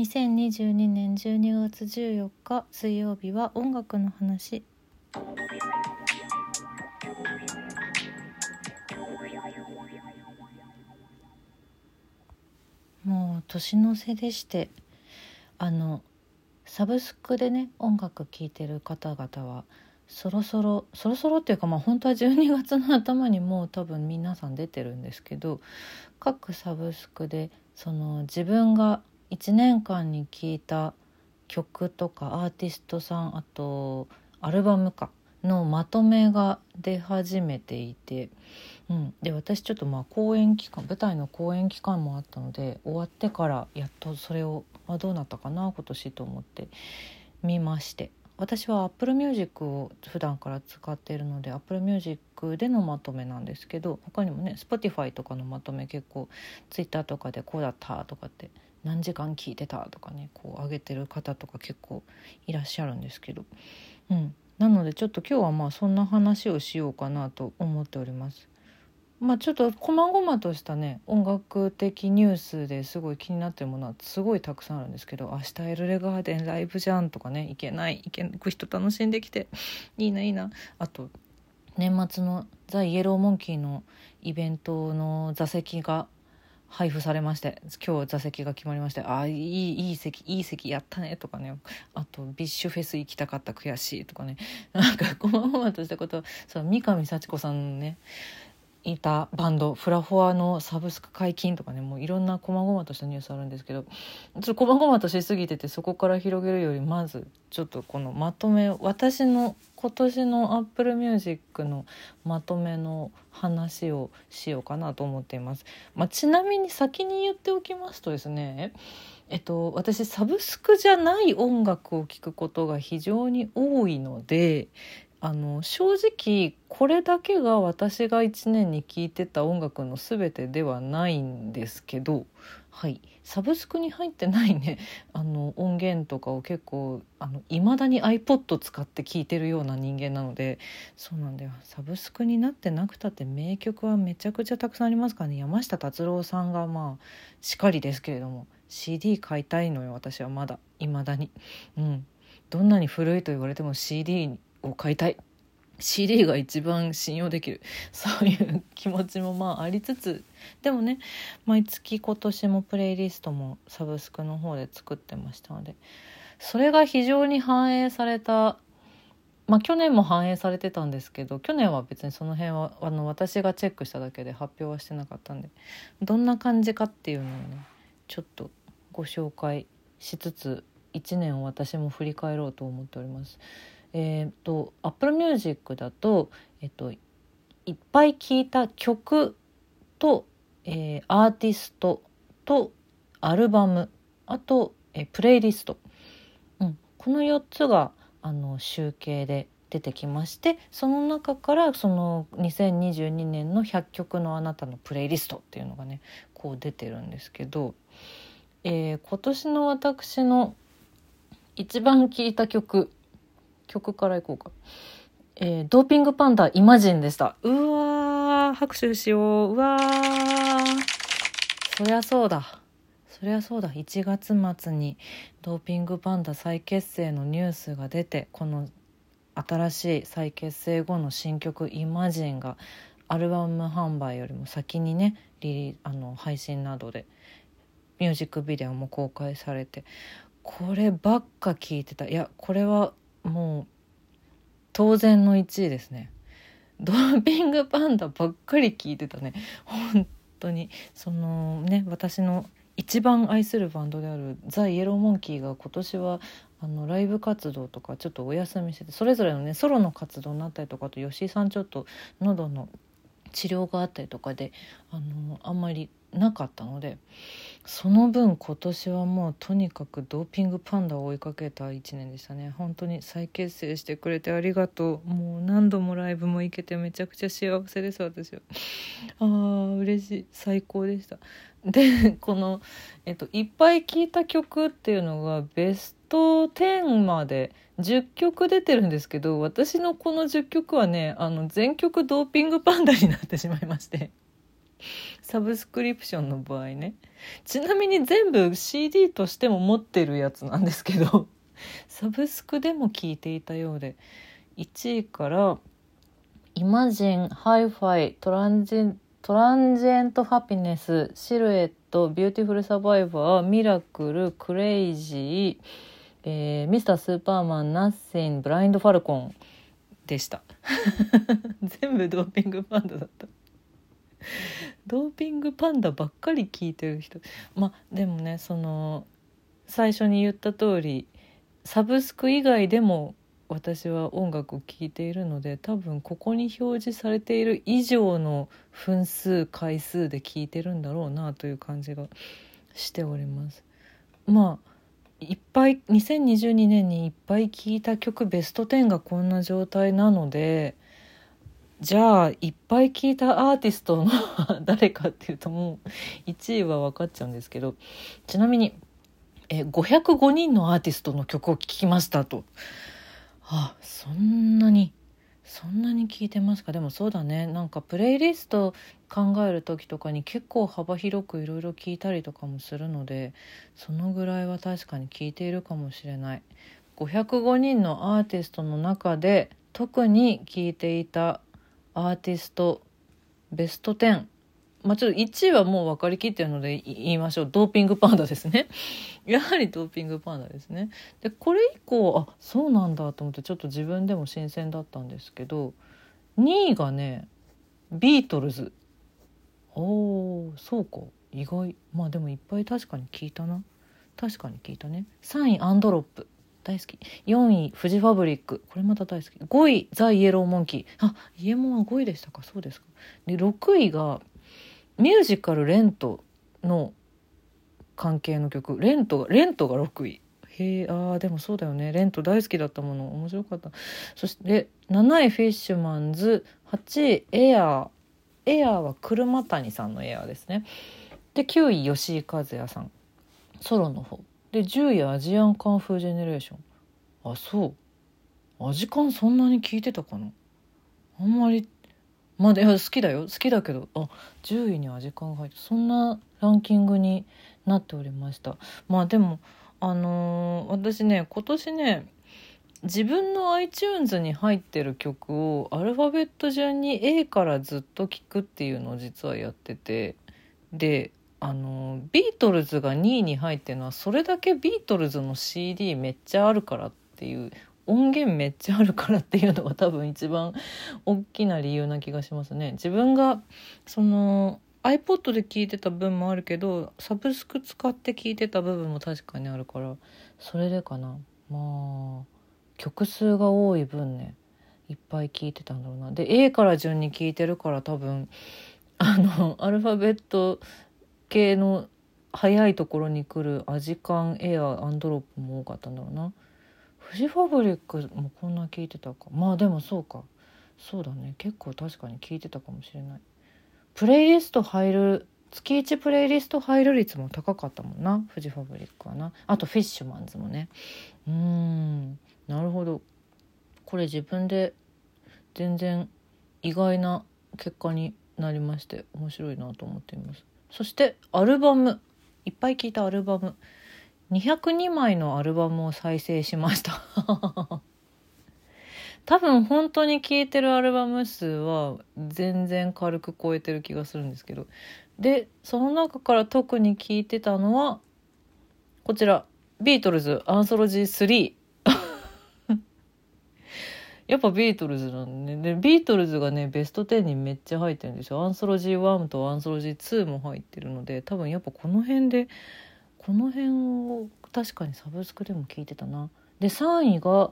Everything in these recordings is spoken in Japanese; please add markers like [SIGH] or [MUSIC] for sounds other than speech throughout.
2022年12月14日水曜日は音楽の話もう年の瀬でして。あのサブスクでね音楽聴いてる方々はそろそろそろそろっていうかまあ本当は12月の頭にもう多分皆さん出てるんですけど各サブスクでその自分が1年間に聴いた曲とかアーティストさんあとアルバムかのまとめが出始めていて、うん、で私ちょっとまあ公演期間舞台の公演期間もあったので終わってからやっとそれをあどうなったかな今年と思って見まして。私は Apple Music を普段から使っているので Apple Music でのまとめなんですけど他にもね Spotify とかのまとめ結構 Twitter とかでこうだったとかって何時間聞いてた？とかねこう上げてる方とか結構いらっしゃるんですけど、うん、なのでちょっと今日はまあそんな話をしようかなと思っております。まあちょっと細々としたね音楽的ニュースですごい気になってるものはすごいたくさんあるんですけど明日エルレガーデンライブじゃんとかね行けない行け行く人楽しんできて [LAUGHS] いいないいなあと年末のザ・イエローモンキーのイベントの座席が配布されまして今日座席が決まりましてああいいいい席いい席やったねとかね。あとビッシュフェス行きたかった悔しいとかね。なんかこまごまとしたことそう三上ちさこさんのね。いたバンドフラフォアのサブスク解禁とかねもういろんな細々としたニュースあるんですけどちょっと細々としすぎててそこから広げるよりまずちょっとこのまとめ私の今年のアップルミュージックのまとめの話をしようかなと思っています。まあ、ちなみに先に言っておきますとですねえっと、私サブスクじゃない音楽を聴くことが非常に多いのであの正直これだけが私が1年に聴いてた音楽の全てではないんですけどはい。サブスクに入ってないね。[LAUGHS] あの音源とかを結構いまだに iPod 使って聴いてるような人間なのでそうなんだよ。サブスクになってなくたって名曲はめちゃくちゃたくさんありますからね。山下達郎さんがまあしかりですけれども CD 買いたいのよ私はまだ。いまだに。うん。どんなに古いと言われても CD を買いたい。CD が一番信用できる。そういう気持ちもまあありつつ。でもね毎月今年もプレイリストもサブスクの方で作ってましたので。それが非常に反映された。まあ去年も反映されてたんですけど去年は別にその辺はあの私がチェックしただけで発表はしてなかったんで。どんな感じかっていうのをねちょっとご紹介しつつ1年を私も振り返ろうと思っております。えーと、Apple Music だと,、えーと、いっぱい聴いた曲と、えー、アーティストとアルバムあと、えー、プレイリスト、うん、この4つがあの集計で出てきましてその中からその2022年の100曲のあなたのプレイリストっていうのがねこう出てるんですけど、えー、今年の私の一番聴いた曲曲からいこうか。えー、ドーピングパンダイマジンでした。うわー、拍手しよう。うわー。そりゃそうだ。そりゃそうだ。1月末にドーピングパンダ再結成のニュースが出て、この新しい再結成後の新曲イマジンがアルバム販売よりも先にねリリあの配信などでミュージックビデオも公開されてこればっか聞いてたいやこれはもう当然の1位ですね。ドーピングパンダばっかり聞いてたね。本当に。そのね私の一番愛するバンドであるザ・イエローモンキーが今年はあのライブ活動とかちょっとお休みしててそれぞれのねソロの活動になったりとかと吉井さんちょっと喉の治療があったりとかであのあんまりなかったのでその分今年はもうとにかくドーピングパンダを追いかけた1年でしたね。本当に再結成してくれてありがとう。もう何度もライブも行けてめちゃくちゃ幸せです私は。[LAUGHS] あー嬉しい。最高でした。[LAUGHS] でこの、えっと、いっぱい聴いた曲っていうのがベスト10まで10曲出てるんですけど私のこの10曲はねあの全曲ドーピングパンダになってしまいまして。サブスクリプションの場合ねちなみに全部 CD としても持ってるやつなんですけどサブスクでも聞いていたようで1位から「イマジン」「ハイファイ」「トランジェントランジェント・ハピネス」「シルエット」「ビューティフル・サバイバー」「ミラクル」「クレイジー」えー、ミスタースーパーマン、ナッシン、ブラインド・ファルコンでした。[LAUGHS] 全部ドーピングパンダだった。ドーピングパンダばっかり聞いてる人。まあでもね、その、最初に言った通り、サブスク以外でも私は音楽を聴いているので多分ここに表示されている以上の分数回数で聴いてるんだろうなという感じがしております。まあいっぱい2022年にいっぱい聴いた曲ベスト10がこんな状態なのでじゃあいっぱい聴いたアーティストの [LAUGHS] 誰かっていうともう1位は分かっちゃうんですけどちなみにえ505人のアーティストの曲を聴きましたと。あそんなにそんなに聞いてますか？でもそうだね。なんかプレイリスト考える時とかに結構幅広くいろいろ聞いたりとかもするのでそのぐらいは確かに聞いているかもしれない。505人のアーティストの中で特に聞いていたアーティストベスト10まあちょっと1位はもう分かりきってるので言いましょう。ドーピングパンダですね。[LAUGHS] やはりドーピングパンダですね。でこれ以降あそうなんだと思ってちょっと自分でも新鮮だったんですけど2位がねビートルズ。おーそうか。意外。まあでもいっぱい確かに聞いたな。確かに聞いたね。3位アンドロップ。大好き。4位フジファブリック。これまた大好き。5位ザ・イエローモンキー。あイエモンは5位でしたか。そうですか。で6位がミュージカル「レント」の関係の曲。レントがレントが6位。へえあでもそうだよね。レント大好きだったもの。面白かった。そして7位フィッシュマンズ。8位エアー。エアーは車谷さんのエアーですね。で9位吉井和也さん。ソロの方。で10位アジアンカンフージェネレーション。あそう。アジカンそんなに聞いてたかな？あんまり。まあいや好きだよ。好きだけど。あ10位に味感が入ってそんなランキングになっておりました。まあでもあのー、私ね今年ね自分の iTunes に入ってる曲をアルファベット順に A からずっと聴くっていうのを実はやってて。であのビートルズが2位に入ってるのはそれだけビートルズの CD めっちゃあるからっていう音源めっちゃあるからっていうのが多分一番大きな理由な気がしますね。自分がその iPod で聞いてた分もあるけどサブスク使って聞いてた部分も確かにあるからそれでかなまあ曲数が多い分ねいっぱい聞いてたんだろうなで A から順に聞いてるから多分あのアルファベット系の早いところに来るアジカンエアアンドロップも多かったんだろうな。フジファブリックもこんな聞いてたか。まあでもそうか。そうだね。結構確かに聞いてたかもしれない。プレイリスト入る月1プレイリスト入る率も高かったもんな。フジファブリックはな。あとフィッシュマンズもね。うん。なるほど。これ自分で全然意外な結果になりまして面白いなと思っています。そしてアルバムいっぱい聞いたアルバム。202枚のアルバムを再生しました。[LAUGHS] 多分本当に聴いてるアルバム数は全然軽く超えてる気がするんですけど。でその中から特に聴いてたのはこちら。ビートルズアンソロジー3やっぱビートルズなんでねビートルズがねベスト10にめっちゃ入ってるんですよアンソロジー1とアンソロジー2も入ってるので多分やっぱこの辺でこの辺を確かにサブスクでも聞いてたな。で、3位が、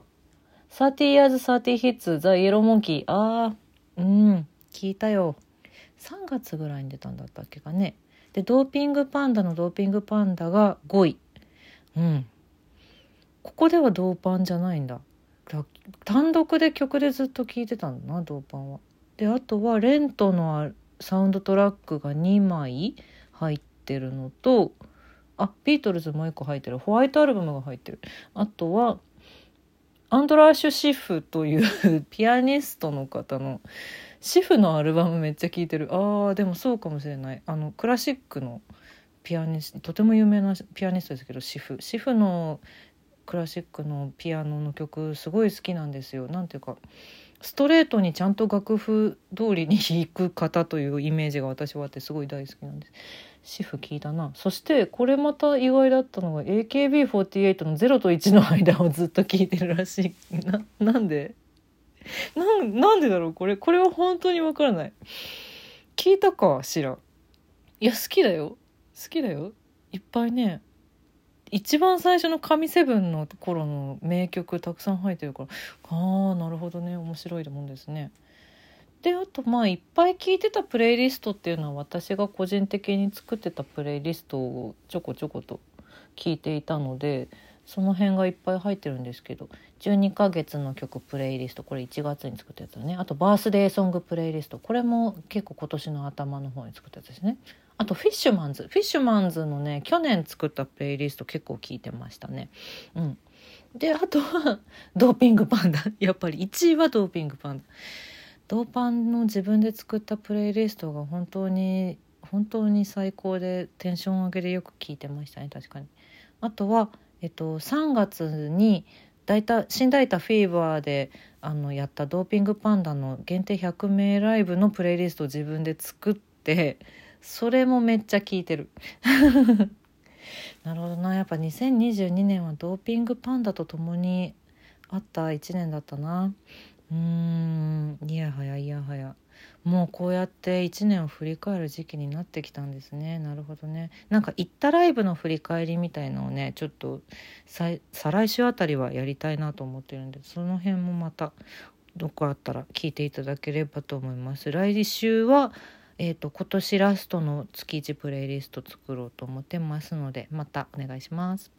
30 years 30 hits The Yellow Monkey。あー、うん、聞いたよ。3月ぐらいに出たんだったっけかね。で、ドーピングパンダのドーピングパンダが5位。うん。ここではドーパンじゃないんだ。単独で曲でずっと聴いてたんだな、ドーパンは。で、あとはレントのサウンドトラックが2枚入ってるのと、あビートルズもう一個入ってる。ホワイトアルバムが入ってる。あとはアンドラーシュ・シフというピアニストの方のシフのアルバムめっちゃ聴いてる。あーでもそうかもしれない。あのクラシックのピアニストとても有名なピアニストですけどシフ。シフのクラシックのピアノの曲すごい好きなんですよ。なんていうかストレートにちゃんと楽譜通りに弾く方というイメージが私はあってすごい大好きなんです。シフ聞いたな。そしてこれまた意外だったのが AKB48 の0と1の間をずっと聞いてるらしいな。なんで？なんなんでだろう？これこれは本当にわからない。聞いたかしら？いや好きだよ。好きだよ。いっぱいね。一番最初の神セブンの頃の名曲たくさん入ってるから。ああなるほどね。面白いもんですね。であとまあいっぱい聴いてたプレイリストっていうのは私が個人的に作ってたプレイリストをちょこちょこと聞いていたのでその辺がいっぱい入ってるんですけど。12ヶ月の曲プレイリストこれ1月に作ったやつだね。あとバースデーソングプレイリスト。これも結構今年の頭の方に作ったやつですね。あとフィッシュマンズ。フィッシュマンズのね去年作ったプレイリスト結構聞いてましたね。うん。であとは [LAUGHS] ドーピングパンダ。やっぱり1位はドーピングパンダ。ドーパンの自分で作ったプレイリストが本当に本当に最高でテンション上げでよく聞いてましたね確かに。あとはえっと3月に大体新代田フィーバーであのやったドーピングパンダの限定100名ライブのプレイリストを自分で作ってそれもめっちゃ聞いてる。[LAUGHS] なるほどな。やっぱ2022年はドーピングパンダと共にあった1年だったな。うーん。いやはやいやはや。もうこうやって1年を振り返る時期になってきたんですね。なるほどね。なんか行ったライブの振り返りみたいのをねちょっと再来週あたりはやりたいなと思ってるんでその辺もまたどこあったら聞いていただければと思います。来週はえーと、今年ラストの月1プレイリスト作ろうと思ってますのでまたお願いします。